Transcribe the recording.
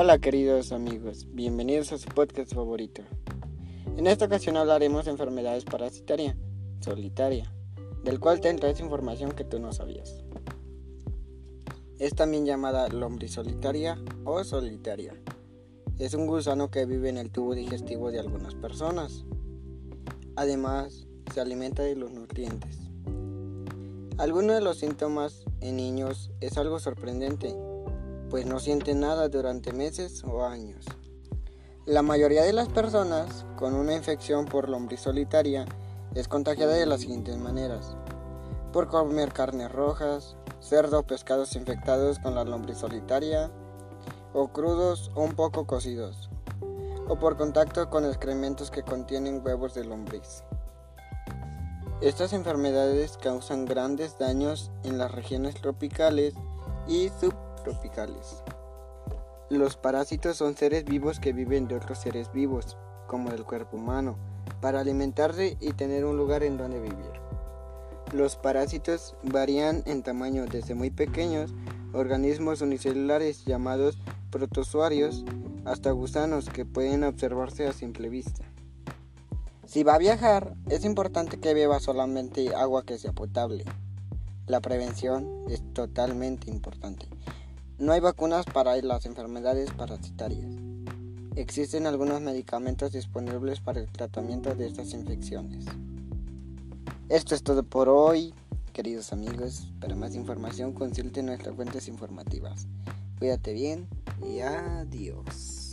Hola queridos amigos, bienvenidos a su podcast favorito. En esta ocasión hablaremos de enfermedades parasitarias, solitaria, del cual tendrás información que tú no sabías. Es también llamada lombrisolitaria o solitaria. Es un gusano que vive en el tubo digestivo de algunas personas. Además, se alimenta de los nutrientes. Algunos de los síntomas en niños es algo sorprendente pues no sienten nada durante meses o años. La mayoría de las personas con una infección por lombriz solitaria es contagiada de las siguientes maneras. Por comer carnes rojas, cerdo o pescados infectados con la lombriz solitaria, o crudos o un poco cocidos, o por contacto con excrementos que contienen huevos de lombriz. Estas enfermedades causan grandes daños en las regiones tropicales y subtropicales Los parásitos son seres vivos que viven de otros seres vivos, como del cuerpo humano, para alimentarse y tener un lugar en donde vivir. Los parásitos varían en tamaño desde muy pequeños, organismos unicelulares llamados protozoarios, hasta gusanos que pueden observarse a simple vista. Si va a viajar, es importante que beba solamente agua que sea potable. La prevención es totalmente importante. No hay vacunas para las enfermedades parasitarias. Existen algunos medicamentos disponibles para el tratamiento de estas infecciones. Esto es todo por hoy, queridos amigos. Para más información consulte nuestras fuentes informativas. Cuídate bien y adiós.